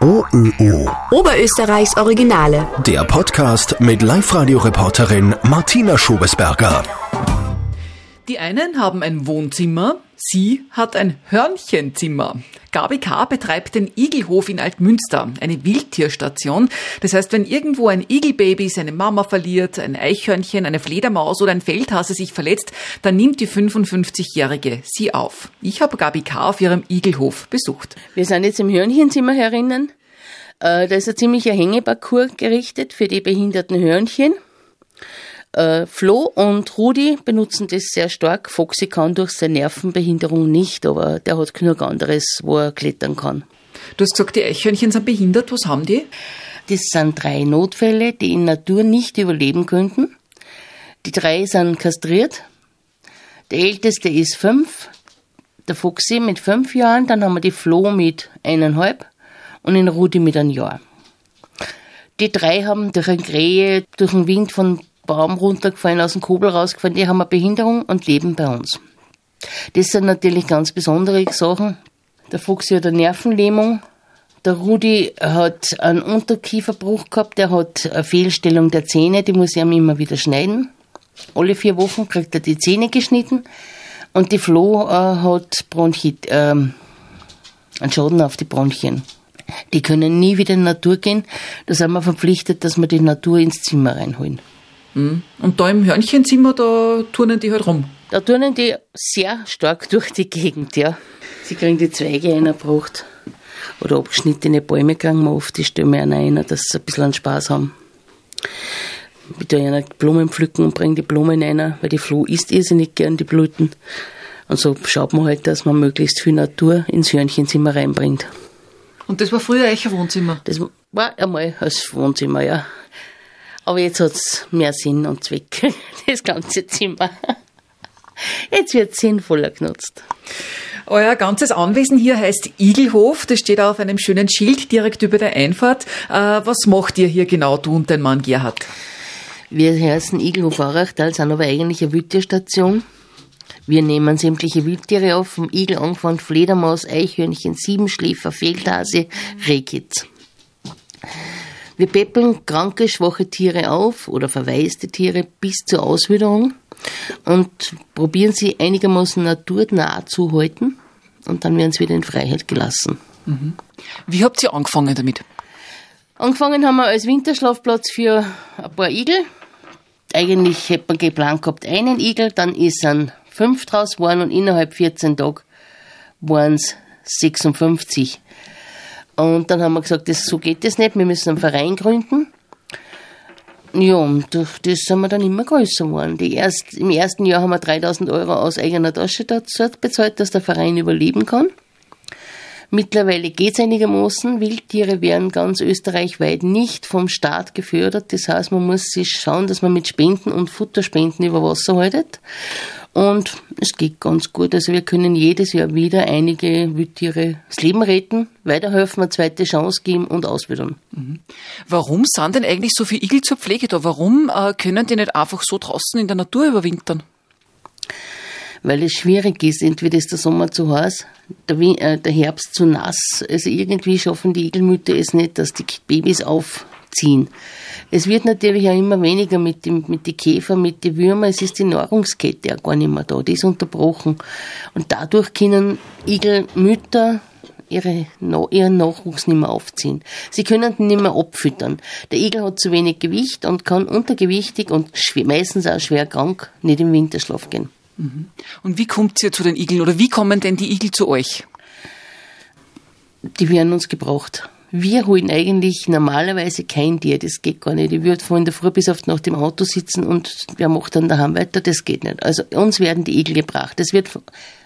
OÖO. Oberösterreichs Originale. Der Podcast mit Live-Radio-Reporterin Martina Schobesberger. Die einen haben ein Wohnzimmer, sie hat ein Hörnchenzimmer. Gabi K. betreibt den Igelhof in Altmünster, eine Wildtierstation. Das heißt, wenn irgendwo ein Igelbaby seine Mama verliert, ein Eichhörnchen, eine Fledermaus oder ein Feldhase sich verletzt, dann nimmt die 55-Jährige sie auf. Ich habe Gabi K. auf ihrem Igelhof besucht. Wir sind jetzt im Hörnchenzimmer herinnen. Äh, da ist ein ziemlicher Hängeparcours gerichtet für die behinderten Hörnchen. Äh, Flo und Rudi benutzen das sehr stark. Foxy kann durch seine Nervenbehinderung nicht, aber der hat genug anderes, wo er klettern kann. Du hast gesagt, die Eichhörnchen sind behindert. Was haben die? Das sind drei Notfälle, die in Natur nicht überleben könnten. Die drei sind kastriert. Der älteste ist fünf, der Foxy mit fünf Jahren, dann haben wir die Flo mit eineinhalb und den Rudi mit einem Jahr. Die drei haben durch eine Krähe, durch den Wind von Baum runtergefallen, aus dem Kobel rausgefallen, die haben eine Behinderung und leben bei uns. Das sind natürlich ganz besondere Sachen. Der Fuchs hat eine Nervenlähmung. Der Rudi hat einen Unterkieferbruch gehabt, der hat eine Fehlstellung der Zähne, die muss ihm immer wieder schneiden. Alle vier Wochen kriegt er die Zähne geschnitten. Und die Flo äh, hat Bronchit, äh, einen Schaden auf die Bronchien. Die können nie wieder in die Natur gehen. Da sind wir verpflichtet, dass wir die Natur ins Zimmer reinholen. Und da im Hörnchenzimmer, da turnen die halt rum. Da turnen die sehr stark durch die Gegend, ja. Sie kriegen die Zweige eingebracht. Oder abgeschnittene Bäume kriegen wir oft, die stellen wir einer rein, dass sie ein bisschen einen Spaß haben. Tue einer Blumen pflücken und bringe die Blumen rein, weil die Floh isst irrsinnig gern die Blüten. Und so schaut man halt, dass man möglichst viel Natur ins Hörnchenzimmer reinbringt. Und das war früher euch Wohnzimmer. Das war einmal als Wohnzimmer, ja. Aber jetzt hat's mehr Sinn und Zweck, das ganze Zimmer. Jetzt wird sinnvoller genutzt. Euer ganzes Anwesen hier heißt Igelhof. Das steht auf einem schönen Schild direkt über der Einfahrt. Äh, was macht ihr hier genau, du und dein Mann Gerhard? Wir heißen Igelhof Aurachtal, sind aber eigentlich eine Wildtierstation. Wir nehmen sämtliche Wildtiere auf, vom Igel angefangen, Fledermaus, Eichhörnchen, Siebenschläfer, Feldhase, Rehkitz. Wir peppeln kranke, schwache Tiere auf oder verwaiste Tiere bis zur Auswilderung und probieren sie einigermaßen naturnah zu halten und dann werden sie wieder in Freiheit gelassen. Wie habt ihr angefangen damit? Angefangen haben wir als Winterschlafplatz für ein paar Igel. Eigentlich hätte man geplant gehabt einen Igel, dann ist ein fünf draus geworden und innerhalb 14 Tage waren es 56. Und dann haben wir gesagt, das, so geht das nicht, wir müssen einen Verein gründen. Ja, und durch das sind wir dann immer größer geworden. Die erst, Im ersten Jahr haben wir 3000 Euro aus eigener Tasche dazu bezahlt, dass der Verein überleben kann. Mittlerweile geht's einigermaßen. Wildtiere werden ganz österreichweit nicht vom Staat gefördert. Das heißt, man muss sich schauen, dass man mit Spenden und Futterspenden über Wasser haltet. Und es geht ganz gut. Also wir können jedes Jahr wieder einige Wildtiere das Leben retten, weiterhelfen, eine zweite Chance geben und auswildern. Warum sind denn eigentlich so viele Igel zur Pflege da? Warum äh, können die nicht einfach so draußen in der Natur überwintern? Weil es schwierig ist. Entweder ist der Sommer zu heiß, der, äh, Herbst zu nass. Also irgendwie schaffen die Igelmütter es nicht, dass die Babys aufziehen. Es wird natürlich auch immer weniger mit dem, mit den Käfer, mit den Würmern. Es ist die Nahrungskette auch gar nicht mehr da. Die ist unterbrochen. Und dadurch können Igelmütter ihre, ihren Nachwuchs nicht mehr aufziehen. Sie können ihn nicht mehr abfüttern. Der Igel hat zu wenig Gewicht und kann untergewichtig und meistens auch schwer krank nicht im Winterschlaf gehen. Und wie kommt ihr zu den Igeln oder wie kommen denn die Igel zu euch? Die werden uns gebraucht. Wir holen eigentlich normalerweise kein Tier, das geht gar nicht. Ich würde von der Früh bis auf die Nacht im Auto sitzen und wer macht dann daheim weiter, das geht nicht. Also uns werden die Igel gebracht. Es wird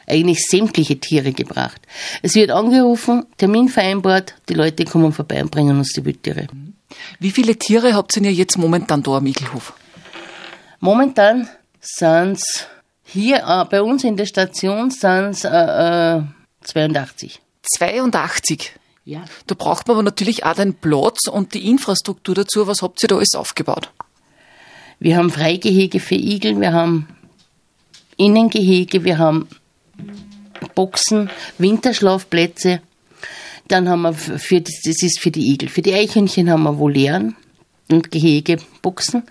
eigentlich sämtliche Tiere gebracht. Es wird angerufen, Termin vereinbart, die Leute kommen vorbei und bringen uns die Wildtiere. Wie viele Tiere habt ihr jetzt momentan da am Igelhof? Momentan sind's hier äh, bei uns in der Station sind's äh, äh, 82. 82. Ja. Da braucht man aber natürlich auch den Platz und die Infrastruktur dazu. Was habt ihr da alles aufgebaut? Wir haben Freigehege für Igel, wir haben Innengehege, wir haben Boxen, Winterschlafplätze. Dann haben wir für, das ist für die Igel. Für die Eichhörnchen haben wir Volieren und Gehegeboxen.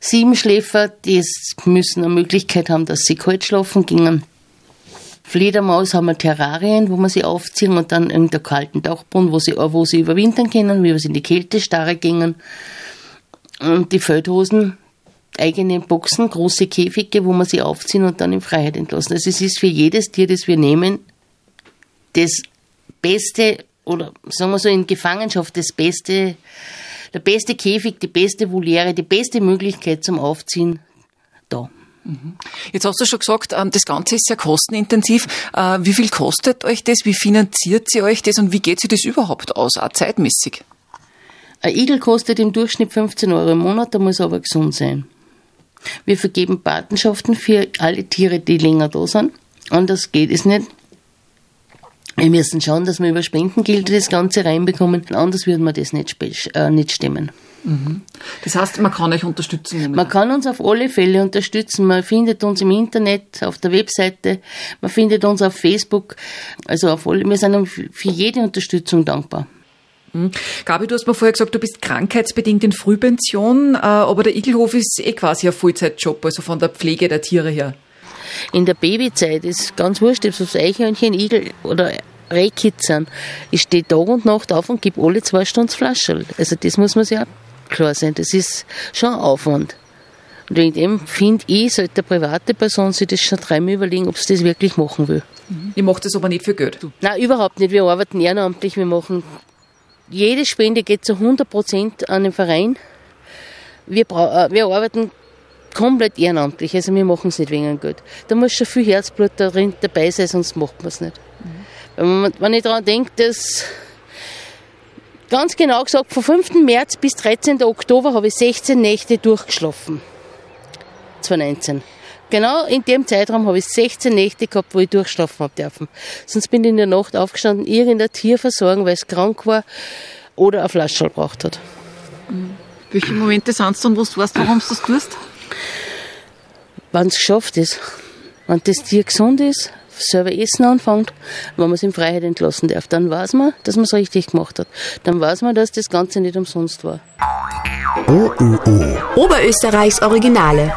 Siebenschläfer, die müssen eine Möglichkeit haben, dass sie kalt schlafen gingen. Fledermaus haben wir Terrarien, wo man sie aufziehen und dann in der kalten Dachboden, wo sie, wo sie überwintern können, wie wir sie in die Kältestarre gingen. Und die Feldhosen, eigene Boxen, große Käfige, wo man sie aufziehen und dann in Freiheit entlassen. Also es ist für jedes Tier, das wir nehmen, das beste oder sagen wir so in Gefangenschaft das beste, der beste Käfig, die beste Voliere, die beste Möglichkeit zum Aufziehen da. Mhm. Jetzt hast du schon gesagt, ähm, das Ganze ist sehr kostenintensiv. Äh, wie viel kostet euch das? Wie finanziert sie euch das und wie geht sie das überhaupt aus, auch zeitmäßig? Ein Igel kostet im Durchschnitt 15 Euro im Monat, der muss aber gesund sein. Wir vergeben Patenschaften für alle Tiere, die länger da sind. Anders geht es nicht. Wir müssen schauen, dass wir über Spendengelder das Ganze reinbekommen. Anders würden wir das nicht, äh, nicht stemmen. Mhm. Das heißt, man kann euch unterstützen? Momentan. Man kann uns auf alle Fälle unterstützen. Man findet uns im Internet, auf der Webseite, man findet uns auf Facebook. Also auf alle, wir sind für jede Unterstützung dankbar. Mhm. Gabi, du hast mir vorher gesagt, du bist krankheitsbedingt in Frühpension, äh, aber der Igelhof ist eh quasi ein Vollzeitjob, also von der Pflege der Tiere her. In der Babyzeit ist ganz wurscht, ob es Eichhörnchen, Igel oder Rehkitz sind. Ich stehe Tag und Nacht auf und gebe alle zwei Stunden Flasche. Also das muss man sich auch klar sein. Das ist schon ein Aufwand. Und wegen dem finde ich, sollte eine private Person sich das schon dreimal überlegen, ob sie das wirklich machen will. Mhm. Ihr macht das aber nicht für Geld? Nein, überhaupt nicht. Wir arbeiten ehrenamtlich. Wir machen, jede Spende geht zu 100 Prozent an den Verein. Wir, äh, wir arbeiten komplett ehrenamtlich. Also wir machen es nicht wegen Geld. Da muss schon viel Herzblut drin dabei sein, sonst macht man es nicht. Mhm. Wenn, wenn ich daran denke, dass ganz genau gesagt, von 5. März bis 13. Oktober habe ich 16 Nächte durchgeschlafen. 2019. Genau in dem Zeitraum habe ich 16 Nächte gehabt, wo ich durchschlafen habe dürfen. Sonst bin ich in der Nacht aufgestanden, irgendein Tier versorgen, weil es krank war oder eine Flasche gebraucht hat. Mhm. Welche Momente sind es dann, wo du weißt, warum du das tust? Wenn es geschafft ist. Wenn das Tier gesund ist, selber essen anfängt, wenn man es in Freiheit entlassen darf, dann weiß man, dass man es richtig gemacht hat. Dann weiß man, dass das Ganze nicht umsonst war. OÖO. Oberösterreichs Originale.